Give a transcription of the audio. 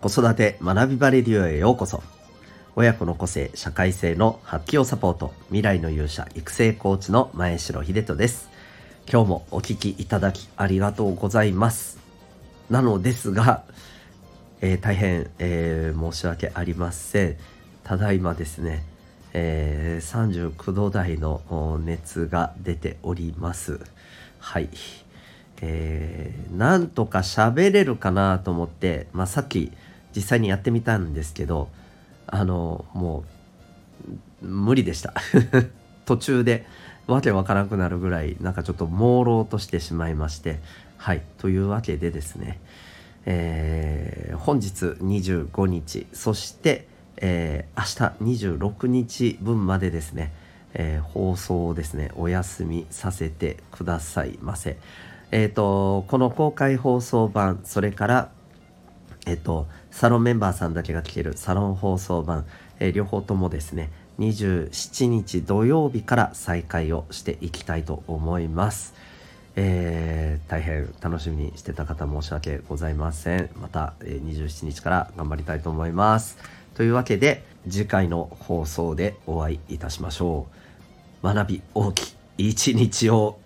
子育て学びバレディオへようこそ。親子の個性社会性の発揮をサポート未来の勇者育成コーチの前城秀人です。今日もお聞きいただきありがとうございます。なのですが、えー、大変、えー、申し訳ありません。ただいまですね、えー、39度台の熱が出ております。はい。えー、なんとか喋れるかなと思って、まあ、さっき実際にやってみたんですけどあのもう無理でした 途中でわけわからなくなるぐらいなんかちょっと朦朧としてしまいましてはいというわけでですね、えー、本日25日そして、えー、明日26日分までですね、えー、放送をですねお休みさせてくださいませ。えっ、ー、と、この公開放送版、それから、えっ、と、サロンメンバーさんだけが聞けるサロン放送版、えー、両方ともですね、27日土曜日から再開をしていきたいと思います。えー、大変楽しみにしてた方申し訳ございません。また、えー、27日から頑張りたいと思います。というわけで次回の放送でお会いいたしましょう。学び大きい一日を